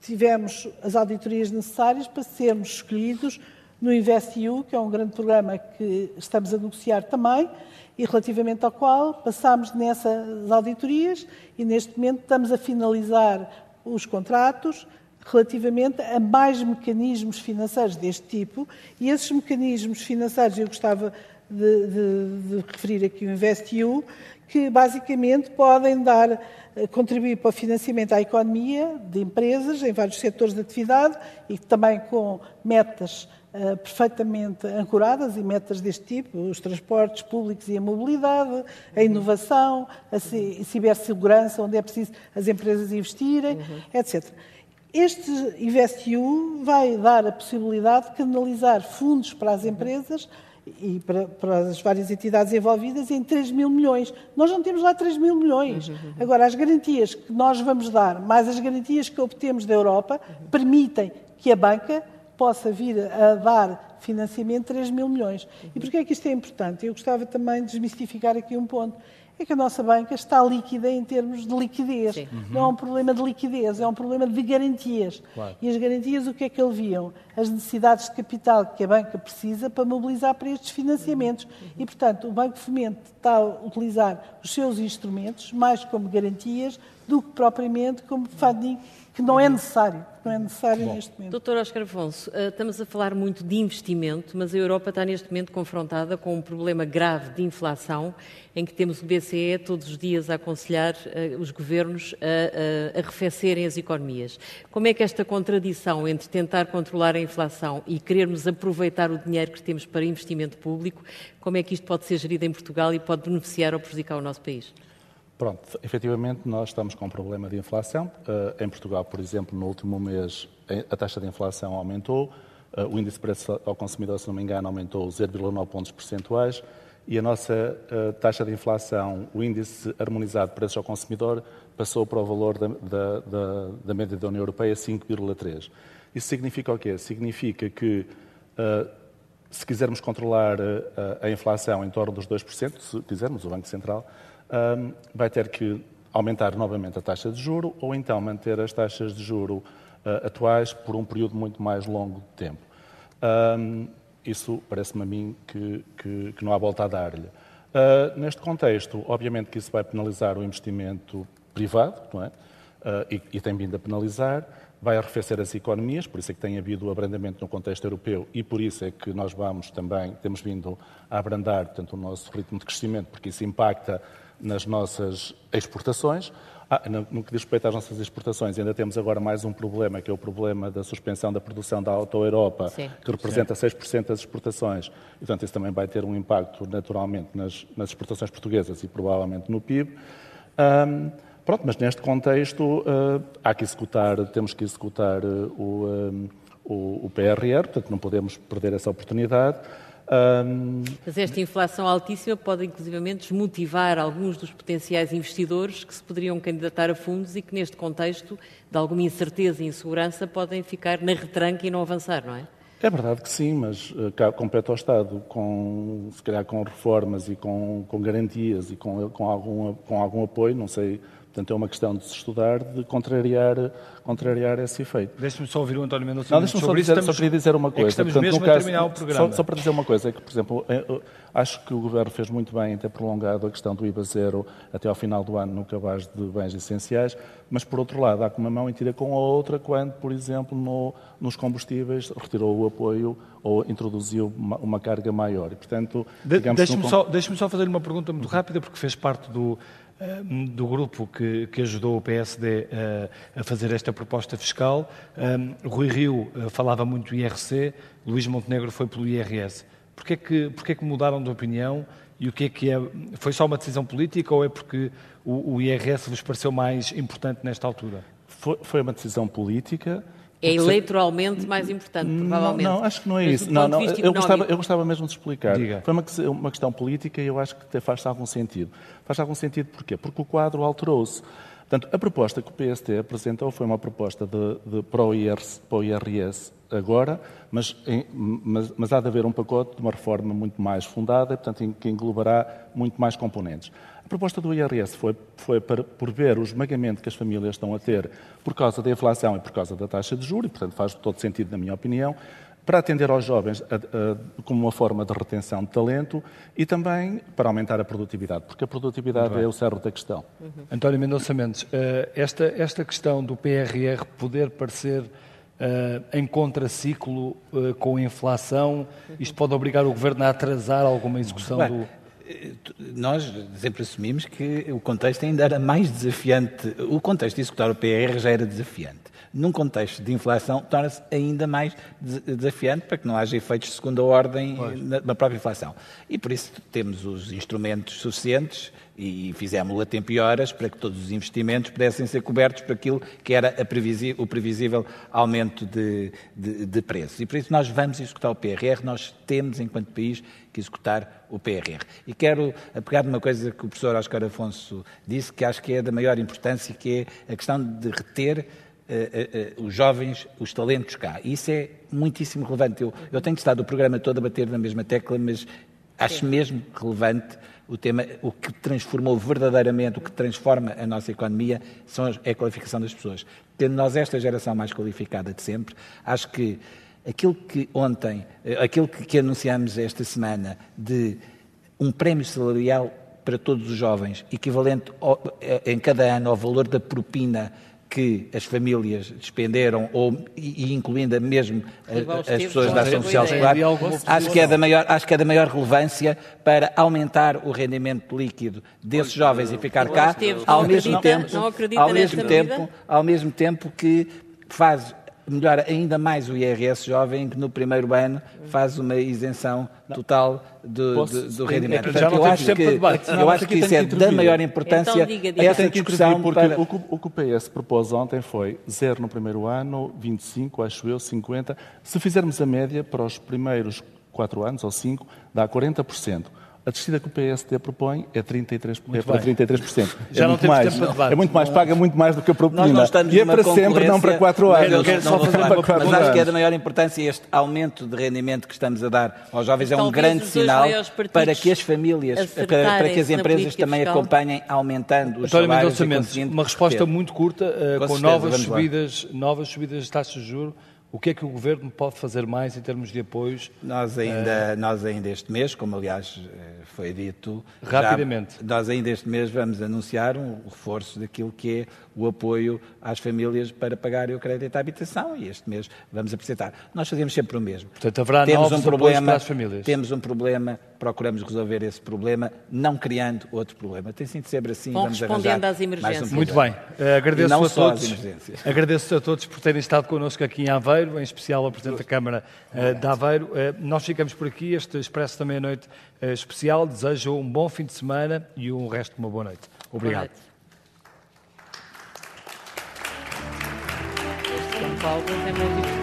tivemos as auditorias necessárias para sermos escolhidos no InvestEU, que é um grande programa que estamos a negociar também, e relativamente ao qual passámos nessas auditorias e neste momento estamos a finalizar os contratos relativamente a mais mecanismos financeiros deste tipo. E esses mecanismos financeiros, eu gostava de, de, de referir aqui o InvestEU, que basicamente podem dar, eh, contribuir para o financiamento à economia de empresas em vários setores de atividade e também com metas uh, perfeitamente ancoradas e metas deste tipo, os transportes públicos e a mobilidade, a inovação, a cibersegurança, onde é preciso as empresas investirem, uhum. etc. Este InvestEU vai dar a possibilidade de canalizar fundos para as empresas e para, para, as várias entidades envolvidas em 3 mil milhões. Nós não temos lá 3 mil milhões. Agora, as garantias que nós vamos dar, mais as garantias que obtemos da Europa, permitem que a banca possa vir a dar financiamento de 3 mil milhões. E porquê é que isto é importante? Eu gostava também de desmistificar aqui um ponto. É que a nossa banca está líquida em termos de liquidez. Uhum. Não é um problema de liquidez, é um problema de garantias. Claro. E as garantias o que é que aliviam? as necessidades de capital que a banca precisa para mobilizar para estes financiamentos. E, portanto, o Banco Fomento está a utilizar os seus instrumentos mais como garantias do que propriamente como funding que não é necessário, não é necessário Bom. neste momento. Doutor Oscar Afonso, eh, estamos a falar muito de investimento, mas a Europa está neste momento confrontada com um problema grave de inflação, em que temos o BCE todos os dias a aconselhar uh, os governos a, a, a arrefecerem as economias. Como é que esta contradição entre tentar controlar a inflação e querermos aproveitar o dinheiro que temos para investimento público, como é que isto pode ser gerido em Portugal e pode beneficiar ou prejudicar o nosso país? Pronto, efetivamente nós estamos com um problema de inflação. Uh, em Portugal, por exemplo, no último mês a taxa de inflação aumentou, uh, o índice de preço ao consumidor, se não me engano, aumentou 0,9 pontos percentuais e a nossa taxa de inflação, o índice harmonizado de preços ao consumidor, passou para o valor da, da, da, da média da União Europeia, 5,3. Isso significa o quê? Significa que se quisermos controlar a inflação em torno dos 2%, se quisermos, o Banco Central, um, vai ter que aumentar novamente a taxa de juro ou então manter as taxas de juro uh, atuais por um período muito mais longo de tempo. Um, isso parece-me a mim que, que, que, não há volta a dar-lhe. Uh, neste contexto, obviamente que isso vai penalizar o investimento privado, não é? Uh, e, e, tem vindo a penalizar, vai arrefecer as economias, por isso é que tem havido o abrandamento no contexto europeu e por isso é que nós vamos também, temos vindo a abrandar tanto o nosso ritmo de crescimento, porque isso impacta nas nossas exportações. Ah, no que diz respeito às nossas exportações, ainda temos agora mais um problema, que é o problema da suspensão da produção da Auto Europa, Sim. que representa Sim. 6% das exportações. E, portanto, isso também vai ter um impacto, naturalmente, nas, nas exportações portuguesas e provavelmente no PIB. Um, pronto, mas neste contexto, uh, há que executar, temos que executar uh, o, um, o, o PRR, portanto, não podemos perder essa oportunidade. Um... Mas esta inflação altíssima pode, inclusivamente, desmotivar alguns dos potenciais investidores que se poderiam candidatar a fundos e que, neste contexto de alguma incerteza e insegurança, podem ficar na retranca e não avançar, não é? É verdade que sim, mas uh, compete ao Estado, com, se calhar com reformas e com, com garantias e com, com, algum, com algum apoio, não sei Portanto, é uma questão de se estudar, de contrariar, contrariar esse efeito. Deixe-me só ouvir o António Mendonça. Não, deixe-me só, dizer, estamos, só queria dizer uma coisa. É estamos Portanto, mesmo caso, a terminar o programa. Só, só, para dizer uma coisa, é que, por exemplo, é, acho que o Governo fez muito bem em ter prolongado a questão do IVA zero até ao final do ano no cabaz de bens essenciais, mas, por outro lado, há com uma mão e tira com a outra quando, por exemplo, no, nos combustíveis retirou o apoio ou introduziu uma, uma carga maior. E, portanto, de, Deixe-me só, deixe só fazer uma pergunta muito rápida, porque fez parte do eh, do grupo que, que, ajudou o PSD a, a fazer esta proposta fiscal. Um, Rui Rio falava muito do IRC, Luís Montenegro foi pelo IRS. Porquê que, porquê que mudaram de opinião e o que é que é? Foi só uma decisão política ou é porque o, o IRS vos pareceu mais importante nesta altura? Foi, foi uma decisão política. É eleitoralmente mais importante, provavelmente. Não, não acho que não é isso. Não, não, eu, gostava, eu gostava mesmo de explicar. Diga. Foi uma, uma questão política e eu acho que faz algum sentido. Faz algum sentido porquê? Porque o quadro alterou-se. Portanto, a proposta que o PST apresentou foi uma proposta de, de, para, o IRS, para o IRS agora, mas, em, mas, mas, há de haver um pacote de uma reforma muito mais fundada, portanto, que englobará muito mais componentes. A proposta do IRS foi, foi para, por ver o esmagamento que as famílias estão a ter por causa da inflação e por causa da taxa de juros, e, portanto, faz todo sentido, na minha opinião, para atender aos jovens a, a, como uma forma de retenção de talento e também para aumentar a produtividade, porque a produtividade é o cerro da questão. Uhum. António Mendonça Mendes, uh, esta, esta questão do PRR poder parecer Uh, em contraciclo uh, com a inflação, isto pode obrigar o Governo a atrasar alguma execução Bem, do... Nós sempre assumimos que o contexto ainda era mais desafiante. O contexto de executar o PRR já era desafiante num contexto de inflação, torna-se ainda mais desafiante para que não haja efeitos de segunda ordem na, própria inflação. E por isso temos os instrumentos suficientes e fizemos-lo a tempo e horas para que todos os investimentos pudessem ser cobertos por aquilo que era o previsível aumento de, de, de preços. E por isso nós vamos executar o PRR, nós temos, enquanto país, que executar o PRR. E quero apegar numa coisa que o professor Oscar Afonso disse, que acho que é da maior importância, que é a questão de reter uh, uh, os jovens, os talentos cá. E isso é muitíssimo relevante. Eu, eu tenho estado o programa todo a bater na mesma tecla, mas acho Sim. mesmo relevante o tema, o que transformou verdadeiramente, o que transforma a nossa economia são, é a qualificação das pessoas. Tendo nós esta geração mais qualificada de sempre, acho que Aquilo que ontem, eh, aquilo que, que anunciamos esta semana de um prémio salarial para todos os jovens, equivalente ao, eh, em cada ano ao valor da propina que as famílias despenderam, ou, e, incluindo mesmo as, as pessoas da ação social escolar, acho que, é da maior, acho que é da maior relevância para aumentar o rendimento líquido desses jovens e ficar cá, ao mesmo tempo, ao mesmo tempo, ao mesmo tempo que faz melhora ainda mais o IRS jovem, que no primeiro ano faz uma isenção total do, Posso, do, do rendimento. É, Portanto, eu acho que, eu acho que isso é da maior importância então, diga, diga. essa discussão. Porque para... o, que, o que o PS propôs ontem foi zero no primeiro ano, 25, acho eu, 50. Se fizermos a média para os primeiros quatro anos ou cinco, dá 40%. A descida que o PSD propõe é 33%. Muito é para 33%. Já é não muito mais. Tempo para É muito mais, paga muito mais do que a propina. E é para sempre, não para 4 anos. Eu quero só fazer uma Mas acho que é da maior importância este aumento de rendimento que estamos a dar aos jovens. É um grande sinal para que as famílias, para, para, que as empresas também fiscal. acompanhem aumentando os António salários. Uma resposta muito curta, uh, com, novas subidas, novas subidas de taxas de juros o que é que o Governo pode fazer mais em termos de apoios? Nós ainda, uh... nós ainda este mês, como aliás eh, foi dito... Rapidamente. Já, nós ainda este mês vamos anunciar um reforço daquilo que é o apoio às famílias para pagarem o crédito à habitação e este mês vamos apresentar. Nós fazemos sempre o mesmo. Portanto, haverá temos novos um problema, para as famílias. Temos um problema, procuramos resolver esse problema, não criando outro problema. Tem sido sempre assim, Vão vamos respondendo às emergências. Um Muito bem. Uh, agradeço a todos. Agradeço a todos por terem estado connosco aqui em Aveiro, em especial ao Presidente da Câmara uh, de Aveiro. Uh, nós ficamos por aqui, este Expresso da Meia-Noite especial. Desejo um bom fim de semana e um resto de uma boa noite. Obrigado. Boa noite.